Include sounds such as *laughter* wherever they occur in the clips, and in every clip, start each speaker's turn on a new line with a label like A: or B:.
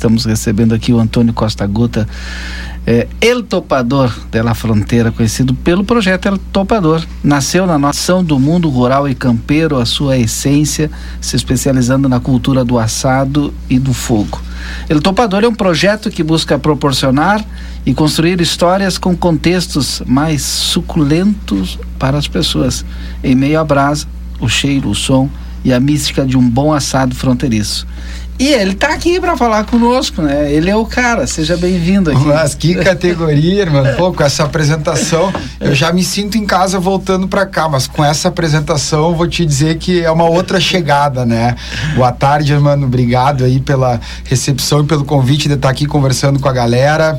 A: Estamos recebendo aqui o Antônio Costa Gota, é, El Topador da Fronteira, conhecido pelo projeto El Topador. Nasceu na nação do mundo rural e campeiro, a sua essência, se especializando na cultura do assado e do fogo. El Topador é um projeto que busca proporcionar e construir histórias com contextos mais suculentos para as pessoas, em meio à brasa, o cheiro, o som e a mística de um bom assado fronteiriço. E ele está aqui para falar conosco, né? Ele é o cara, seja bem-vindo aqui.
B: Mas que categoria, irmão. *laughs* Pô, com essa apresentação, eu já me sinto em casa voltando para cá, mas com essa apresentação, vou te dizer que é uma outra chegada, né? Boa tarde, mano. Obrigado aí pela recepção e pelo convite de estar aqui conversando com a galera.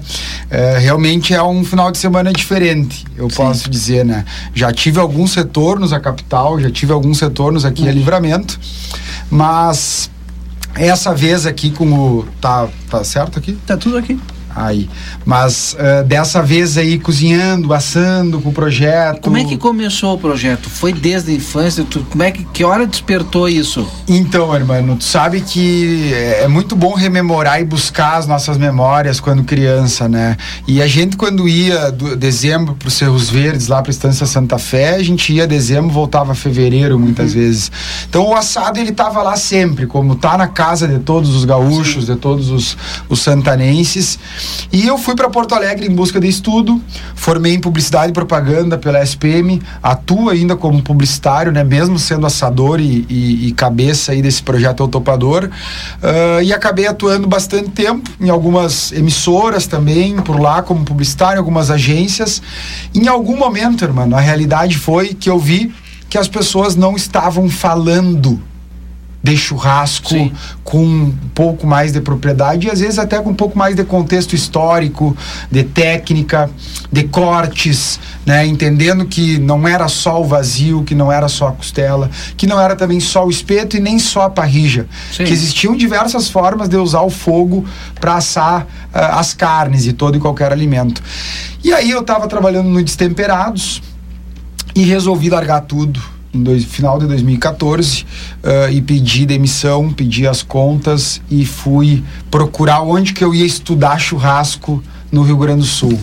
B: É, realmente é um final de semana diferente, eu Sim. posso dizer, né? Já tive alguns retornos à capital, já tive alguns retornos aqui uhum. a Livramento, mas essa vez aqui com o. Tá, tá certo aqui?
A: Tá tudo aqui
B: aí. Mas uh, dessa vez aí cozinhando, assando com o projeto.
A: Como é que começou o projeto? Foi desde a infância? Tu, como é que, que hora despertou isso?
B: Então, irmão, tu sabe que é muito bom rememorar e buscar as nossas memórias quando criança, né? E a gente quando ia do dezembro para os Cerros Verdes, lá para a Estância Santa Fé, a gente ia dezembro, voltava fevereiro muitas uhum. vezes. Então o assado ele tava lá sempre, como tá na casa de todos os gaúchos, Sim. de todos os, os santanenses. E eu fui para Porto Alegre em busca de estudo, formei em publicidade e propaganda pela SPM, atuo ainda como publicitário, né, mesmo sendo assador e, e, e cabeça aí desse projeto Autopador, uh, e acabei atuando bastante tempo em algumas emissoras também, por lá como publicitário, em algumas agências. Em algum momento, irmão, a realidade foi que eu vi que as pessoas não estavam falando de churrasco Sim. com um pouco mais de propriedade e às vezes até com um pouco mais de contexto histórico, de técnica, de cortes, né? entendendo que não era só o vazio, que não era só a costela, que não era também só o espeto e nem só a parrija, Sim. que existiam diversas formas de usar o fogo para assar uh, as carnes e todo e qualquer alimento. E aí eu estava trabalhando no Destemperados e resolvi largar tudo dois, final de 2014 uh, eh, e pedi demissão, pedi as contas e fui procurar onde que eu ia estudar churrasco no Rio Grande do Sul.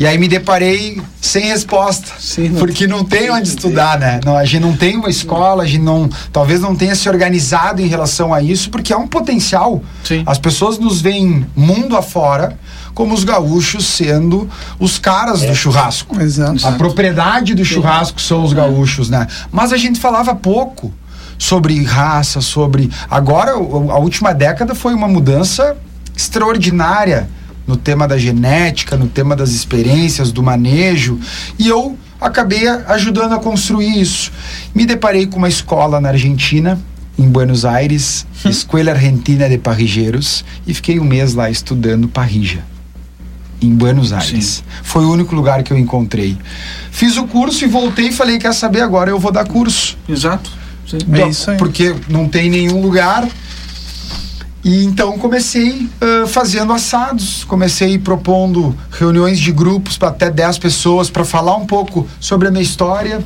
B: E aí me deparei sem resposta, Sim, não porque não tem onde estudar, né? Não, a gente não tem uma escola, a gente não, talvez não tenha se organizado em relação a isso, porque é um potencial. Sim. As pessoas nos veem mundo afora como os gaúchos sendo os caras é. do churrasco. Exato. A propriedade do churrasco são os gaúchos, né? Mas a gente falava pouco sobre raça, sobre. Agora, a última década foi uma mudança extraordinária no tema da genética, no tema das experiências, do manejo, e eu acabei ajudando a construir isso. Me deparei com uma escola na Argentina, em Buenos Aires. *laughs* Escola Argentina de Parrigeiros, e fiquei um mês lá estudando parrija. Em Buenos Aires. Sim. Foi o único lugar que eu encontrei. Fiz o curso e voltei e falei: quer saber agora? Eu vou dar curso.
A: Exato.
B: Sim. É isso aí. Porque não tem nenhum lugar e então comecei uh, fazendo assados, comecei propondo reuniões de grupos para até 10 pessoas para falar um pouco sobre a minha história,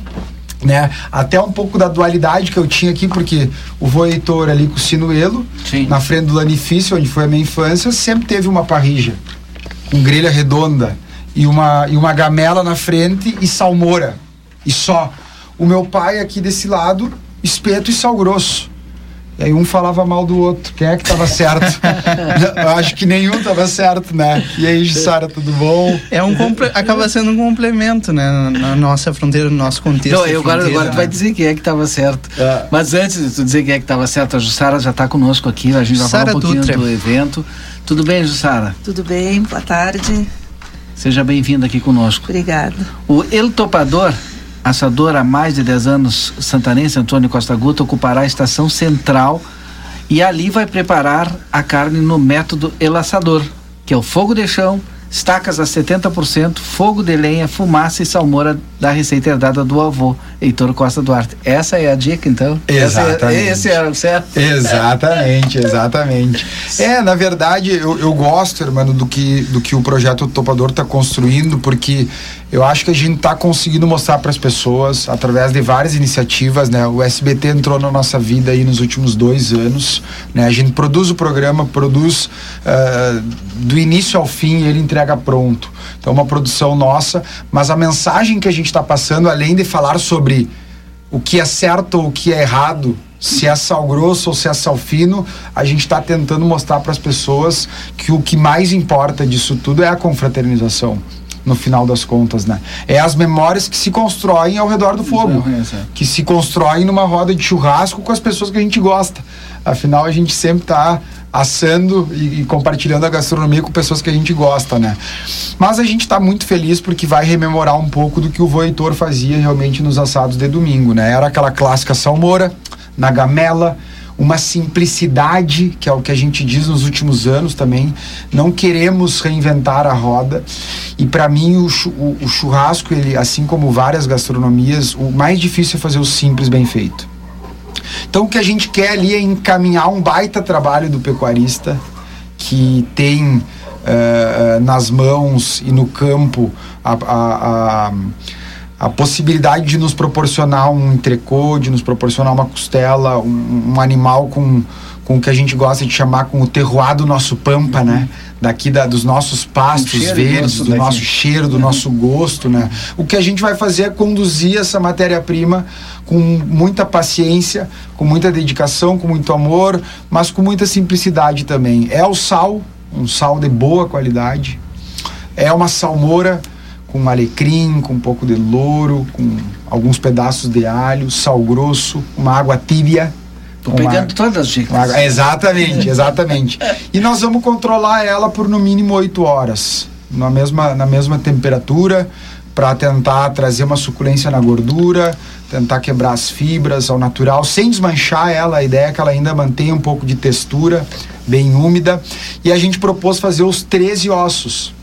B: né? Até um pouco da dualidade que eu tinha aqui, porque o vô Heitor ali com o Sinuelo, Sim. na frente do Lanifício, onde foi a minha infância, sempre teve uma parrija, com grelha redonda e uma, e uma gamela na frente e salmoura, e só. O meu pai aqui desse lado, espeto e sal grosso. E aí um falava mal do outro. Quem é que estava certo? *laughs* Eu acho que nenhum estava certo, né? E aí, Sara, tudo bom?
C: É um acaba sendo um complemento, né? Na nossa fronteira, no nosso contexto. Não,
A: eu agora, agora tu vai dizer quem é que estava certo. É. Mas antes de tu dizer quem é que estava certo, a Jussara já está conosco aqui, a gente vai falar um pouquinho Dutra. do evento. Tudo bem, Jussara?
D: Tudo bem, boa tarde.
A: Seja bem-vinda aqui conosco.
D: Obrigada.
A: O El Topador assador há mais de 10 anos, santanense Antônio Costa Guta, ocupará a estação central e ali vai preparar a carne no método elassador, que é o fogo de chão, estacas a 70%, fogo de lenha, fumaça e salmoura da receita herdada do avô. Heitor Costa Duarte. Essa é a dica, então?
B: Exatamente.
A: Esse é, esse é o certo?
B: Exatamente, exatamente. *laughs* É, na verdade, eu, eu gosto, irmão, do que, do que o projeto Topador está construindo, porque eu acho que a gente está conseguindo mostrar para as pessoas, através de várias iniciativas, né? O SBT entrou na nossa vida aí nos últimos dois anos, né? A gente produz o programa, produz uh, do início ao fim, ele entrega pronto. Então, uma produção nossa, mas a mensagem que a gente está passando, além de falar sobre o que é certo ou o que é errado, se é sal grosso ou se é sal fino, a gente está tentando mostrar para as pessoas que o que mais importa disso tudo é a confraternização no final das contas, né? É as memórias que se constroem ao redor do fogo, que se constroem numa roda de churrasco com as pessoas que a gente gosta. Afinal, a gente sempre está assando e, e, compartilhando a gastronomia com pessoas que a gente gosta, né? Mas a gente está muito feliz porque vai rememorar um pouco do que o Voitor fazia realmente nos assados de domingo, né? Era aquela clássica salmoura, na gamela, uma simplicidade, que é o que a gente diz nos últimos anos também. Não queremos reinventar a roda. E para mim, o, churrasco, ele, assim como várias gastronomias, o mais difícil é fazer o simples bem feito. Então, o que a gente quer ali é encaminhar um baita trabalho do pecuarista que tem uh, nas mãos e no campo a, a, a a possibilidade de nos proporcionar um entrecô, de nos proporcionar uma costela, um, um animal com, com o que a gente gosta de chamar com o terroir do nosso pampa, né? Daqui da, dos nossos pastos verdes, do nosso cheiro, do uhum. nosso gosto, né? O que a gente vai fazer é conduzir essa matéria-prima com muita paciência, com muita dedicação, com muito amor, mas com muita simplicidade também. É o sal, um sal de boa qualidade. É uma salmoura com alecrim, com um pouco de louro, com alguns pedaços de alho, sal grosso, uma água tíbia.
A: Tô pegando todas as dicas.
B: Exatamente, exatamente. e nós vamos controlar ela por no mínimo 8 horas, na mesma, na mesma temperatura, para tentar trazer uma suculência na gordura, tentar quebrar as fibras ao natural, sem desmanchar ela. A ideia é que ela ainda mantenha um pouco de textura, bem úmida. E a gente propôs fazer os 13 ossos,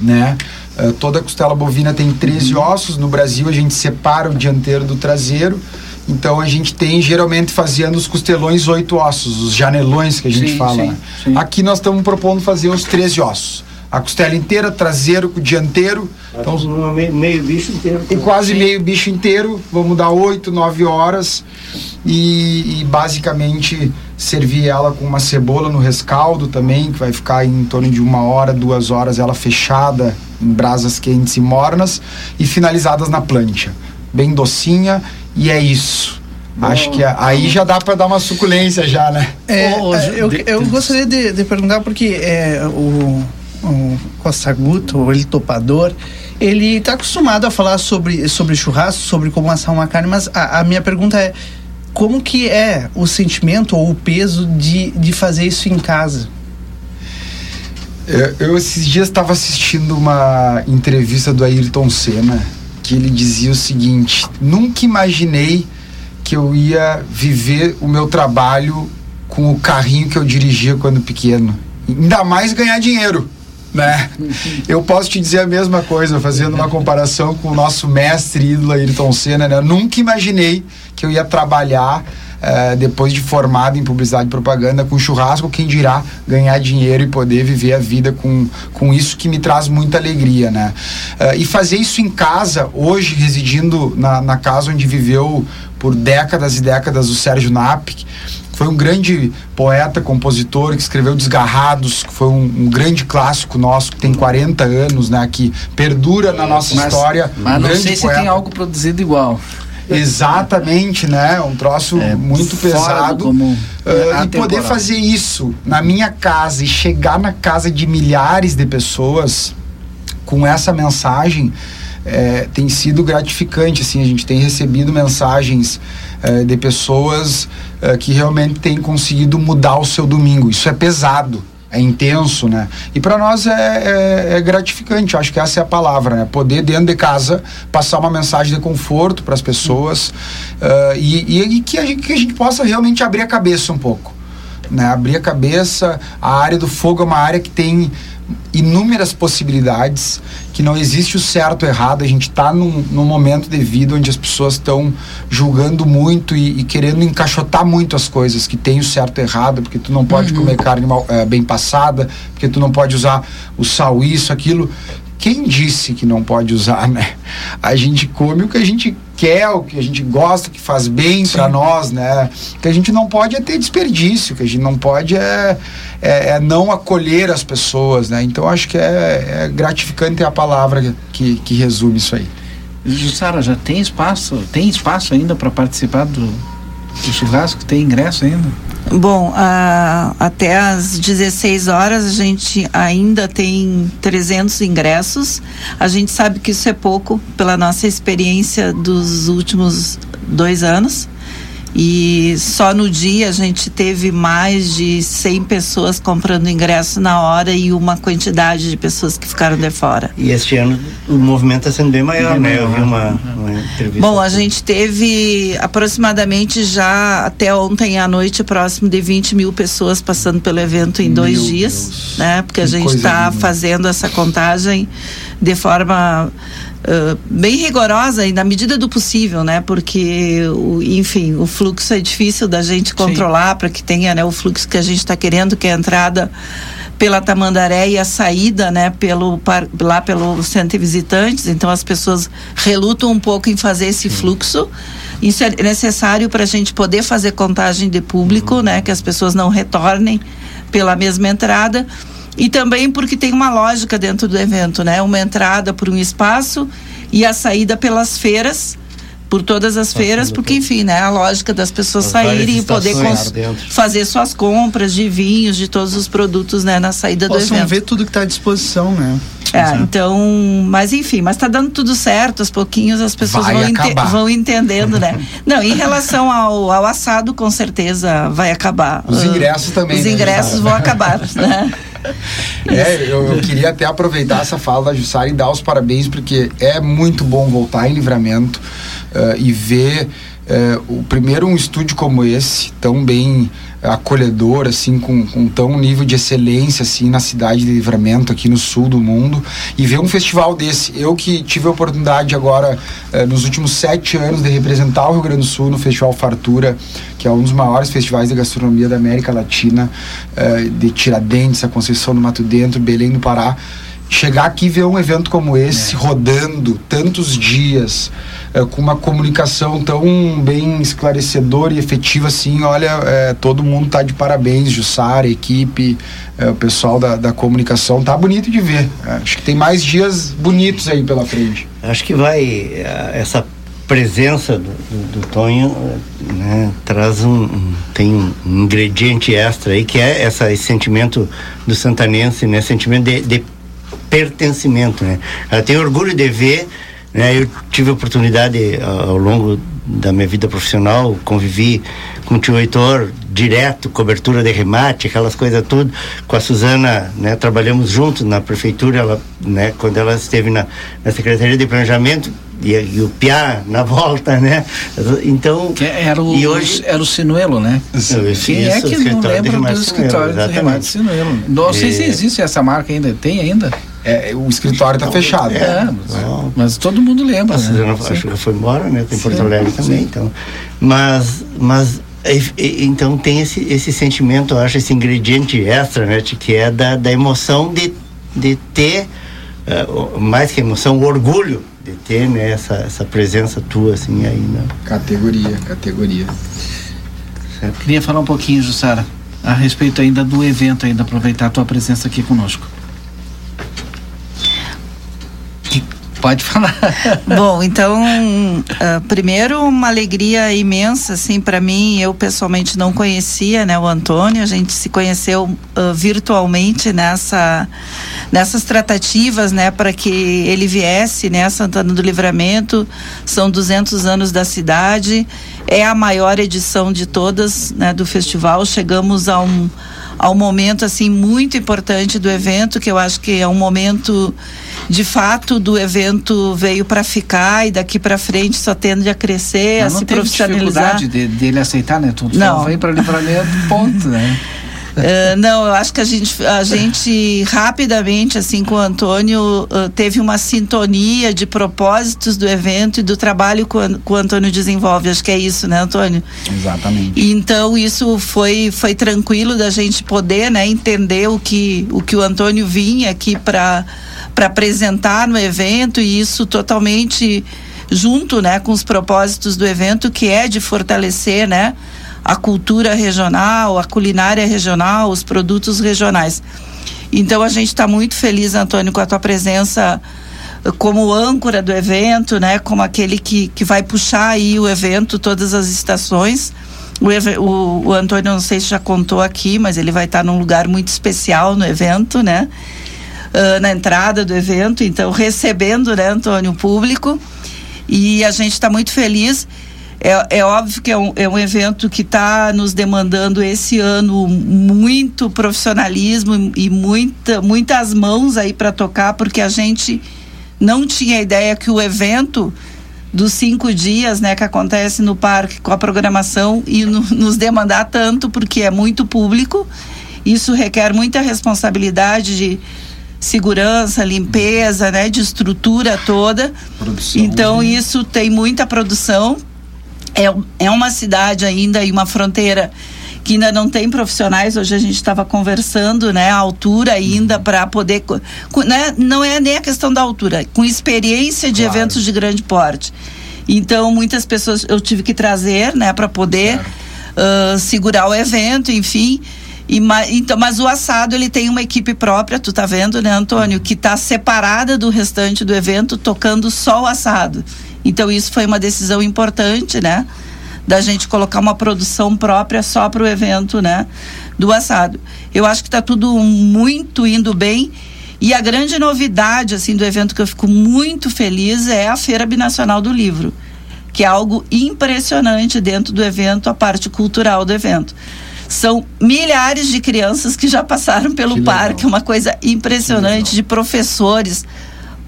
B: né? Uh, toda costela bovina tem 13 uhum. ossos. No Brasil, a gente separa o dianteiro do traseiro. Então, a gente tem, geralmente, fazendo os costelões oito ossos, os janelões que a gente sim, fala. Sim, sim. Aqui nós estamos propondo fazer os 13 ossos. A costela inteira, traseiro com dianteiro.
E: Então, meio, meio bicho inteiro.
B: E quase sim. meio bicho inteiro. Vamos dar 8, 9 horas. E, e, basicamente servir ela com uma cebola no rescaldo também, que vai ficar em torno de uma hora, duas horas, ela fechada em brasas quentes e mornas e finalizadas na plancha. Bem docinha e é isso. Bom, Acho que aí já dá para dar uma suculência já, né?
C: É, eu, eu gostaria de, de perguntar porque é, o, o Costa Guto, o ele topador, ele está acostumado a falar sobre, sobre churrasco, sobre como assar uma carne, mas a, a minha pergunta é como que é o sentimento ou o peso de, de fazer isso em casa?
B: Eu, eu esses dias estava assistindo uma entrevista do Ayrton Senna que ele dizia o seguinte: nunca imaginei que eu ia viver o meu trabalho com o carrinho que eu dirigia quando pequeno. Ainda mais ganhar dinheiro. Né? Eu posso te dizer a mesma coisa, fazendo uma comparação com o nosso mestre ídolo Ayrton Senna. Né? Eu nunca imaginei que eu ia trabalhar uh, depois de formado em publicidade e propaganda, com churrasco, quem dirá ganhar dinheiro e poder viver a vida com, com isso que me traz muita alegria, né? Uh, e fazer isso em casa, hoje residindo na, na casa onde viveu por décadas e décadas o Sérgio Napik, foi um grande poeta, compositor que escreveu Desgarrados, que foi um, um, grande clássico nosso, que tem 40 anos, né? Que perdura na nossa
A: mas,
B: história.
A: Mas um não sei poeta. se tem algo produzido igual.
B: Exatamente, né? Um troço é, muito pesado. Como, uh, e poder fazer isso na minha casa e chegar na casa de milhares de pessoas com essa mensagem é, tem sido gratificante. Assim, a gente tem recebido mensagens é, de pessoas é, que realmente têm conseguido mudar o seu domingo. Isso é pesado é intenso, né? E para nós é, é, é, gratificante, acho que essa é a palavra, né? Poder dentro de casa passar uma mensagem de conforto para as pessoas uh, e, e, e, que, a gente, que a gente possa realmente abrir a cabeça um pouco, né? Abrir a cabeça, a área do fogo é uma área que tem inúmeras possibilidades, que não existe o certo ou errado. A gente está num, num momento de vida onde as pessoas estão julgando muito e, e, querendo encaixotar muito as coisas, que tem o certo e errado, porque tu não pode uhum. comer carne mal, é, bem passada, porque tu não pode usar o sal, isso, aquilo. Quem disse que não pode usar, *laughs* né? A gente come o que a gente quer, o que a gente gosta, que faz bem para nós, né? O que a gente não pode é ter desperdício, o que a gente não pode é, é, é não acolher as pessoas, né? Então acho que é, é gratificante a palavra que, que resume isso aí.
A: Jussara, já tem espaço? Tem espaço ainda para participar do, do churrasco? Tem ingresso ainda?
D: Bom, até às 16 horas a gente ainda tem 300 ingressos. A gente sabe que isso é pouco pela nossa experiência dos últimos dois anos. E só no dia a gente teve mais de 100 pessoas comprando ingresso na hora e uma quantidade de pessoas que ficaram de fora.
E: E este ano o movimento está sendo bem maior, né? Eu vi uma, uma entrevista.
D: Bom, a gente teve aproximadamente já até ontem à noite próximo de 20 mil pessoas passando pelo evento em dois Meu dias, Deus. né? Porque a gente está fazendo essa contagem de forma Uh, bem rigorosa e na medida do possível, né? Porque, o, enfim, o fluxo é difícil da gente controlar para que tenha né, o fluxo que a gente está querendo, que é a entrada pela Tamandaré e a saída, né, pelo lá pelo centro de visitantes. Então as pessoas relutam um pouco em fazer esse fluxo. Isso é necessário para a gente poder fazer contagem de público, uhum. né, que as pessoas não retornem pela mesma entrada e também porque tem uma lógica dentro do evento, né? Uma entrada por um espaço e a saída pelas feiras por todas as feiras, porque enfim, né, a lógica das pessoas as saírem e poder fazer suas compras de vinhos, de todos os produtos, né, na saída Possam do evento.
C: ver tudo que está à disposição, né?
D: É, então, mas enfim, mas está dando tudo certo, aos pouquinhos as pessoas vão, ente vão, entendendo, né? *laughs* Não, em relação ao, ao, assado, com certeza vai acabar.
B: Os ingressos uh, também.
D: Os
B: né,
D: ingressos vão acabar, né? *laughs* *laughs*
B: É, eu, eu, queria até aproveitar essa fala da Jussara e dar os parabéns, porque é muito bom voltar em livramento uh, e ver uh, o primeiro um estúdio como esse, tão bem acolhedor, assim, com, com tão nível de excelência, assim, na cidade de Livramento, aqui no sul do mundo, e ver um festival desse. Eu que tive a oportunidade agora, uh, nos últimos sete anos, de representar o Rio Grande do Sul no Festival Fartura, que é um dos maiores festivais de gastronomia da América Latina, de Tiradentes, a Conceição do Mato Dentro, Belém do Pará, chegar aqui e ver um evento como esse é. rodando tantos dias é, com uma comunicação tão bem esclarecedora e efetiva assim olha é, todo mundo tá de parabéns Jussara equipe é, o pessoal da, da comunicação tá bonito de ver acho que tem mais dias bonitos aí pela frente
E: acho que vai essa presença do, do, do Tonho né, traz um, um, tem um ingrediente extra aí que é essa, esse sentimento do santanense né sentimento de, de pertencimento, né? Tem orgulho de ver, né? Eu tive oportunidade ao longo da minha vida profissional, convivi com o tio Heitor direto, cobertura de remate, aquelas coisas tudo. Com a Suzana, né, trabalhamos juntos na prefeitura, ela, né, quando ela esteve na, na Secretaria de Planejamento, e, e, o Piá na volta, né? Então.
A: Que era o,
E: e hoje,
A: era o Sinuelo, né? Quem é que não lembra do escritório de remate Sinuelo? Não sei se existe essa marca ainda. Tem ainda?
B: É, o escritório está fechado. É,
A: é mas, mas, todo mundo lembra. Né?
E: Não, acho que foi embora, né? Tem Porto Alegre também. Então, mas, mas então tem esse, esse sentimento, eu acho, esse ingrediente extra, né? De, que é da, da emoção de, de ter, uh, mais que emoção, o orgulho ter né, essa, essa presença tua, assim, aí, né?
B: Categoria, categoria.
A: Certo. Queria falar um pouquinho, Jussara, a respeito ainda do evento, ainda aproveitar a tua presença aqui conosco. Pode falar. *laughs*
D: Bom, então, uh, primeiro uma alegria imensa, assim, para mim. Eu pessoalmente não conhecia, né, o Antônio. A gente se conheceu uh, virtualmente nessa nessas tratativas, né, para que ele viesse, né, a Santana do Livramento. São 200 anos da cidade. É a maior edição de todas, né, do festival. Chegamos a um ao momento assim muito importante do evento, que eu acho que é um momento de fato do evento veio para ficar e daqui para frente só tende a crescer,
A: Mas
D: a se profissionalizar.
A: Não dificuldade de, dele aceitar, né? Tudo não. veio para livramento, ponto, né? *laughs*
D: Uh, *laughs* não, eu acho que a gente, a gente rapidamente, assim, com o Antônio, uh, teve uma sintonia de propósitos do evento e do trabalho que o, que o Antônio desenvolve. Acho que é isso, né, Antônio?
A: Exatamente.
D: Então, isso foi, foi tranquilo da gente poder, né, entender o que o, que o Antônio vinha aqui para apresentar no evento e isso totalmente junto, né, com os propósitos do evento, que é de fortalecer, né, a cultura regional, a culinária regional, os produtos regionais. Então a gente está muito feliz, Antônio, com a tua presença como âncora do evento, né, como aquele que, que vai puxar aí o evento, todas as estações. O, o, o Antônio, não sei se já contou aqui, mas ele vai estar num lugar muito especial no evento, né? Uh, na entrada do evento, então recebendo, né, Antônio, o público. E a gente está muito feliz. É, é, óbvio que é um, é um evento que está nos demandando esse ano muito profissionalismo e muita, muitas mãos aí para tocar, porque a gente não tinha ideia que o evento dos cinco dias, né, que acontece no parque com a programação e no, nos demandar tanto, porque é muito público. Isso requer muita responsabilidade de segurança, limpeza, né, de estrutura toda. Produção, então né? isso tem muita produção. É, é uma cidade ainda e uma fronteira que ainda não tem profissionais. Hoje a gente estava conversando, né, a altura ainda uhum. para poder, né, não é nem a questão da altura, com experiência de claro. eventos de grande porte. Então muitas pessoas eu tive que trazer, né, para poder uh, segurar o evento, enfim. E, então, mas o assado ele tem uma equipe própria, tu tá vendo, né, Antônio, que tá separada do restante do evento, tocando só o assado. Então isso foi uma decisão importante, né? Da gente colocar uma produção própria só para o evento, né? Do assado. Eu acho que está tudo muito indo bem. E a grande novidade assim do evento que eu fico muito feliz é a Feira Binacional do Livro, que é algo impressionante dentro do evento, a parte cultural do evento. São milhares de crianças que já passaram pelo que parque, legal. uma coisa impressionante de professores,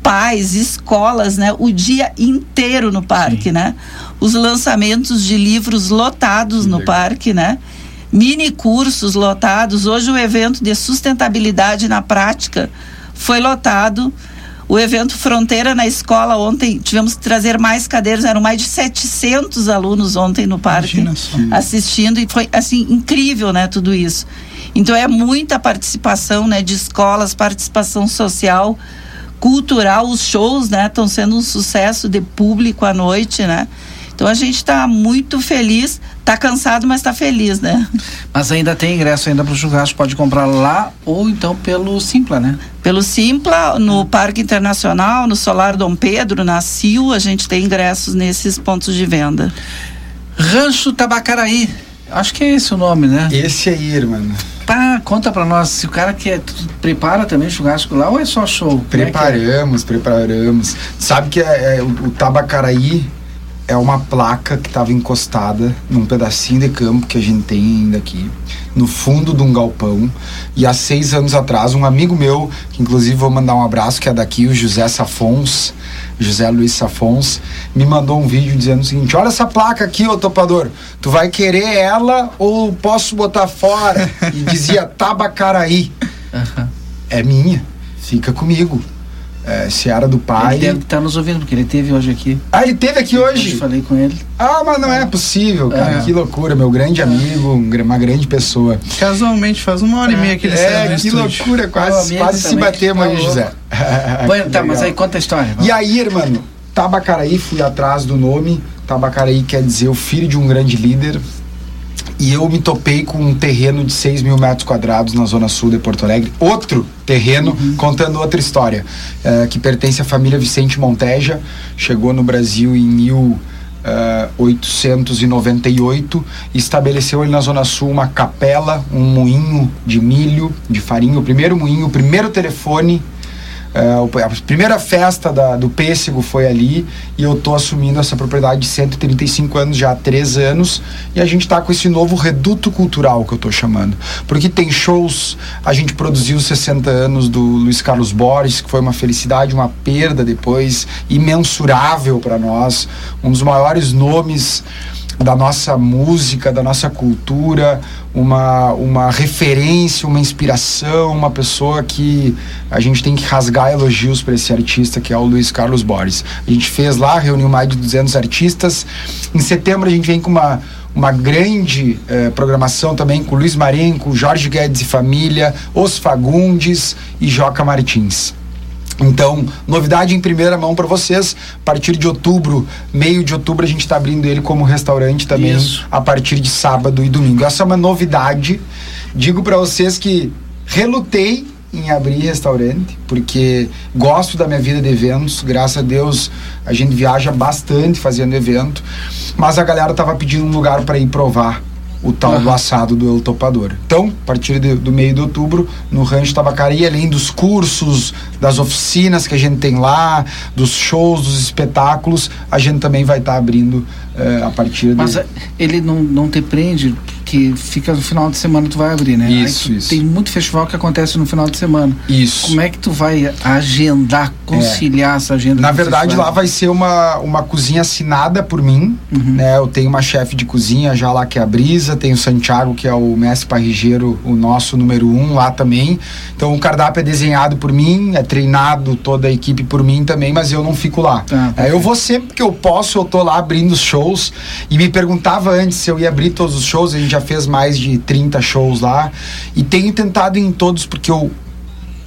D: pais, escolas, né? O dia inteiro no parque, Sim. né? Os lançamentos de livros lotados que no legal. parque, né? Mini cursos lotados. Hoje o evento de sustentabilidade na prática foi lotado. O evento Fronteira na escola ontem, tivemos que trazer mais cadeiras, eram mais de 700 alunos ontem no parque assistindo e foi assim incrível, né, tudo isso. Então é muita participação, né, de escolas, participação social, cultural, os shows, né, estão sendo um sucesso de público à noite, né? Então a gente está muito feliz, está cansado, mas está feliz, né?
A: Mas ainda tem ingresso ainda para o churrasco, pode comprar lá ou então pelo Simpla, né?
D: Pelo Simpla, no Parque Internacional, no Solar Dom Pedro, na CIL, a gente tem ingressos nesses pontos de venda.
A: Rancho Tabacaraí, acho que é esse o nome, né?
B: Esse aí, irmão.
A: Tá, conta pra nós, se o cara quer, prepara também churrasco lá ou é só show?
B: Preparamos, é é? preparamos. Sabe que é, é o, o Tabacaraí é uma placa que estava encostada num pedacinho de campo que a gente tem ainda aqui, no fundo de um galpão. E há seis anos atrás, um amigo meu, que inclusive vou mandar um abraço, que é daqui, o José Safons, José Luiz Safons, me mandou um vídeo dizendo o seguinte: Olha essa placa aqui, ô topador, tu vai querer ela ou posso botar fora? E dizia Tabacaraí. Uhum. É minha, fica comigo é, Seara do Pai.
A: Ele deve estar tá nos ouvindo, porque ele teve hoje aqui.
B: Ah, ele teve aqui hoje?
A: Eu falei com ele.
B: Ah, mas não é possível, cara. É. Que loucura. Meu grande amigo, uma grande pessoa.
C: Casualmente, faz uma hora e meia que ele
B: É, que loucura. Quase, quase se batemos aí, José. *laughs*
A: Bueno, tá, mas aí conta a história.
B: Vamos. E aí, irmão, Tabacaraí, fui atrás do nome. Tabacaraí quer dizer o filho de um grande líder e eu me topei com um terreno de 6 mil metros quadrados na zona sul de Porto Alegre. Outro terreno, uhum. contando outra história, é, que pertence à família Vicente Monteja, chegou no Brasil em 1898 uh, e estabeleceu ali na Zona Sul uma capela, um moinho de milho, de farinha, o primeiro moinho, o primeiro telefone é, a primeira festa da, do pêssego foi ali e eu tô assumindo essa propriedade de 135 anos já há três anos e a gente está com esse novo reduto cultural que eu tô chamando. Porque tem shows, a gente produziu os 60 anos do Luiz Carlos Borges, que foi uma felicidade, uma perda depois imensurável para nós, um dos maiores nomes da nossa música, da nossa cultura, uma, uma referência, uma inspiração, uma pessoa que a gente tem que rasgar elogios para esse artista que é o Luiz Carlos Borges. A gente fez lá, reuniu mais de 200 artistas. Em setembro a gente vem com uma uma grande eh, programação também com Luiz Marenco, Jorge Guedes e Família, Os Fagundes e Joca Martins. Então, novidade em primeira mão para vocês. A partir de outubro, meio de outubro, a gente está abrindo ele como restaurante também, Isso. a partir de sábado e domingo. Essa é uma novidade. Digo para vocês que relutei em abrir restaurante, porque gosto da minha vida de eventos. Graças a Deus, a gente viaja bastante fazendo evento. Mas a galera tava pedindo um lugar para ir provar o tal uhum. do assado do El Topador. Então, a partir de, do meio de outubro, no Rancho Tabacaria, além dos cursos, das oficinas que a gente tem lá, dos shows, dos espetáculos, a gente também vai estar tá abrindo uh, a partir
A: Mas ele não, não te prende que fica no final de semana tu vai abrir, né?
B: Isso, isso.
A: Tem muito festival que acontece no final de semana.
B: Isso.
A: Como é que tu vai agendar, conciliar é. essa agenda?
B: Na verdade, festival? lá vai ser uma, uma cozinha assinada por mim, uhum. né? Eu tenho uma chefe de cozinha já lá que é a Brisa, tem o Santiago que é o mestre parrigeiro, o nosso número um lá também. Então o cardápio é desenhado por mim, é treinado toda a equipe por mim também, mas eu não fico lá. Ah, é, eu vou sempre que eu posso, eu tô lá abrindo os shows e me perguntava antes se eu ia abrir todos os shows, a gente já fez mais de 30 shows lá. E tenho tentado em todos porque eu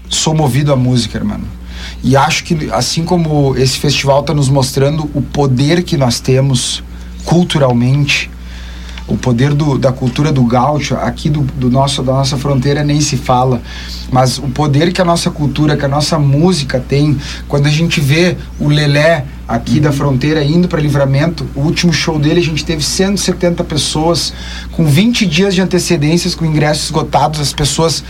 B: sou movido à música, irmão. E acho que, assim como esse festival está nos mostrando o poder que nós temos culturalmente, o poder do, da cultura do gaúcho, aqui do, do, nosso, da nossa fronteira nem se fala, mas o poder que a nossa cultura, que a nossa música tem, quando a gente vê o Lelé aqui uhum. da fronteira indo para Livramento, o último show dele a gente teve 170 pessoas, com 20 dias de antecedências, com ingressos esgotados, as pessoas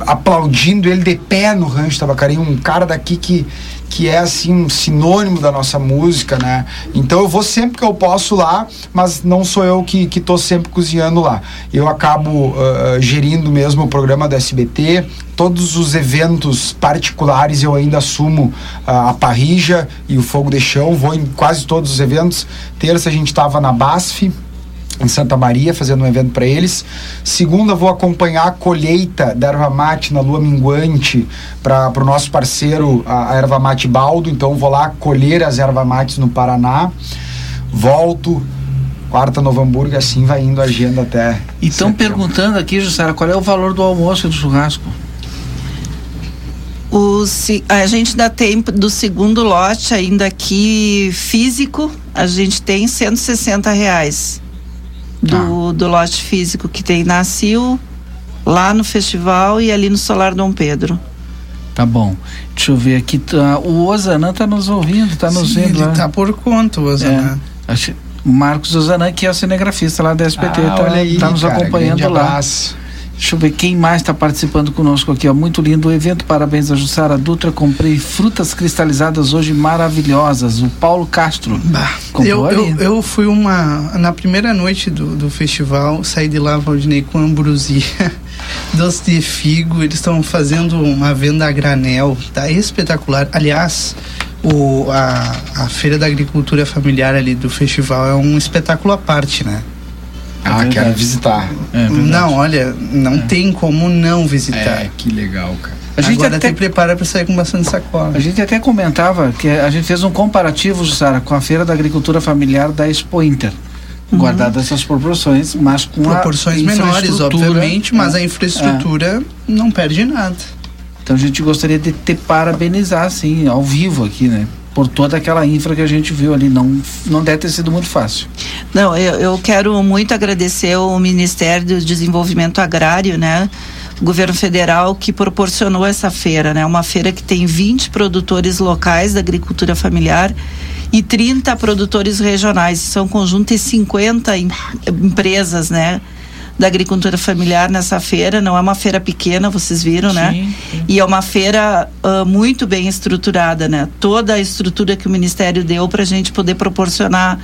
B: aplaudindo ele de pé no Rancho Tabacarim, um cara daqui que que é assim um sinônimo da nossa música, né? Então eu vou sempre que eu posso lá, mas não sou eu que que tô sempre cozinhando lá. Eu acabo uh, gerindo mesmo o programa do SBT, todos os eventos particulares eu ainda assumo uh, a parrija e o fogo de chão, vou em quase todos os eventos. Terça a gente estava na BASF, em Santa Maria, fazendo um evento para eles. Segunda, vou acompanhar a colheita da erva mate na lua minguante para o nosso parceiro, a, a, erva mate Baldo. Então, vou lá colher as ervas mates no Paraná. Volto. Quarta, Novo Hamburgo, assim vai indo a agenda até.
A: E estão perguntando aqui, Jussara, qual é o valor do almoço e do churrasco?
D: O, a gente ainda tem do segundo lote ainda aqui físico, a gente tem 160 reais do, ah. do lote físico que tem na CIL, lá no festival e ali no Solar Dom Pedro.
A: Tá bom. Deixa eu ver aqui. Tá, o Osanã tá nos ouvindo, tá nos Sim, vendo.
C: Ele lá. tá por conta, o Osanã.
A: É, acho, Marcos Osanã, que é o cinegrafista lá da SPT, ah, tá, aí, tá nos cara, acompanhando lá. Abraço. Deixa eu ver quem mais está participando conosco aqui. Ó. Muito lindo o evento. Parabéns a Jussara Dutra. Comprei frutas cristalizadas hoje maravilhosas. O Paulo Castro.
C: Bah, eu, eu, eu, fui uma. Na primeira noite do, do festival, saí de lá, Valdinei, com ambrosia. *laughs* Doce de figo. Eles estão fazendo uma venda a granel. Tá espetacular. Aliás. O, a, a Feira da Agricultura Familiar ali do festival é um espetáculo à parte, né?
B: Ah, é quero visitar.
C: É não, olha, não é. tem como não visitar.
B: É, que legal, cara.
C: A gente Agora até prepara para sair com bastante sacola.
A: A gente até comentava que a gente fez um comparativo, Sara, com a Feira da Agricultura Familiar da Expo Inter. Uhum. Guardadas essas proporções, mas com
C: proporções menores, obviamente, mas a é. infraestrutura não perde nada.
A: Então a gente gostaria de te parabenizar, assim, ao vivo aqui, né? Por toda aquela infra que a gente viu ali. Não, não deve ter sido muito fácil.
D: Não, eu, eu quero muito agradecer o Ministério do Desenvolvimento Agrário, né? O governo federal que proporcionou essa feira, né? Uma feira que tem 20 produtores locais da agricultura familiar e 30 produtores regionais. São conjunto de 50 em, empresas, né? Da agricultura familiar nessa feira. Não é uma feira pequena, vocês viram, né? sim? Sim. E é uma feira uh, muito bem estruturada, né? Toda a estrutura que o Ministério deu para a gente poder proporcionar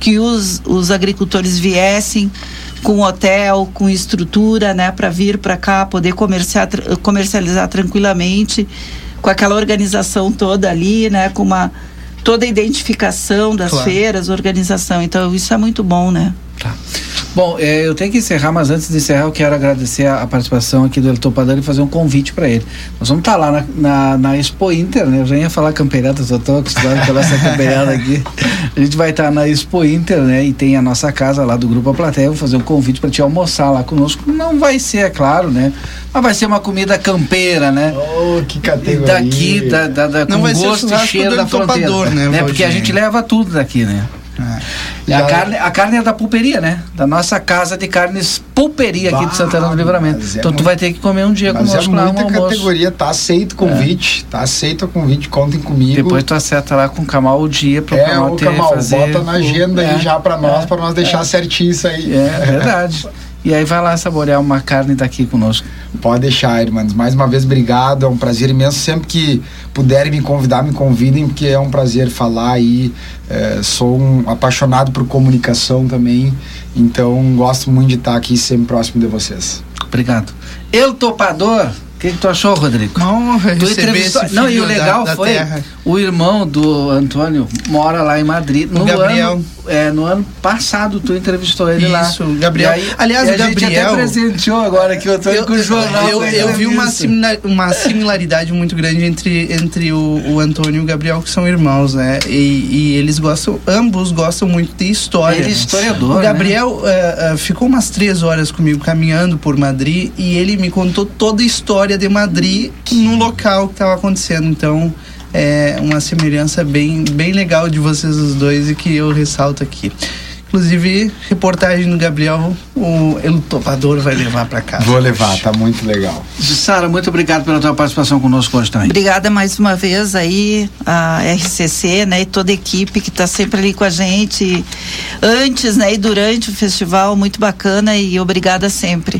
D: que os, os agricultores viessem com hotel, com estrutura, né, para vir para cá, poder comerciar, comercializar tranquilamente, com aquela organização toda ali, né, com uma toda a identificação das claro. feiras, organização. Então isso é muito bom, né?
A: Tá. Bom, é, eu tenho que encerrar, mas antes de encerrar, eu quero agradecer a, a participação aqui do El Topador e fazer um convite para ele. Nós vamos estar tá lá na, na, na, Expo Inter, né? Eu já ia falar campeirada, só estou acostumado com essa campeirada aqui. A gente vai estar tá na Expo Inter, né? E tem a nossa casa lá do Grupo A Plateia. Vou fazer um convite para te almoçar lá conosco. Não vai ser, é claro, né? Mas vai ser uma comida campeira, né?
B: Oh, que categoria.
A: Daqui, da, da, da, Não com gosto e cheiro da fronteira. Né, né? Porque a gente leva tudo daqui, né? É. A, carne, a carne é da pulperia, né? Da nossa casa de carnes pulperia aqui bah, de Santana do Livramento. É então muito, tu vai ter que comer um dia conosco
B: é lá, um categoria, tá aceito o convite, é. tá aceito o convite, contem comigo.
A: Depois tu acerta lá com o Kamal o dia pro
B: é, Kamal ter Kamal, fazer. bota na agenda o, aí é, já para nós, é, para nós deixar certinho isso aí.
A: É, verdade. *laughs* E aí vai lá saborear uma carne daqui conosco.
B: Pode deixar, irmãos. Mais uma vez, obrigado. É um prazer imenso. Sempre que puderem me convidar, me convidem, porque é um prazer falar aí. É, sou um apaixonado por comunicação também. Então, gosto muito de estar aqui sempre próximo de vocês.
A: Obrigado. El Topador o que, que, tu achou, Rodrigo?
C: Não, tu entrevistou.
A: Não, e o legal da, da foi terra. o irmão do Antônio mora lá em Madrid.
C: O no Gabriel.
A: Ano, é, no ano passado tu entrevistou ele
C: Isso,
A: lá.
C: Isso, Gabriel.
A: Aí,
C: Aliás,
A: o
C: Gabriel.
A: A gente até presenteou agora aqui o Antônio eu, com o jornal.
C: Eu, eu vi uma, similar, uma similaridade muito grande entre, entre o, o Antônio e o Gabriel, que são irmãos, né? E, e eles gostam, ambos gostam muito de história.
A: Ele é historiador.
C: O Gabriel né? uh, uh, ficou umas três horas comigo caminhando por Madrid e ele me contou toda a história história de Madrid no local que estava acontecendo. Então, é uma semelhança bem, bem legal de vocês os dois e que eu ressalto aqui. Inclusive, reportagem do Gabriel, o El Topador vai levar para casa.
B: Vou levar, tá muito legal.
A: Sara, muito obrigado pela tua participação conosco hoje também.
D: Obrigada mais uma vez aí, a RCC, né, e toda a equipe que está sempre ali com a gente antes, né, e durante o festival, muito bacana e obrigada sempre.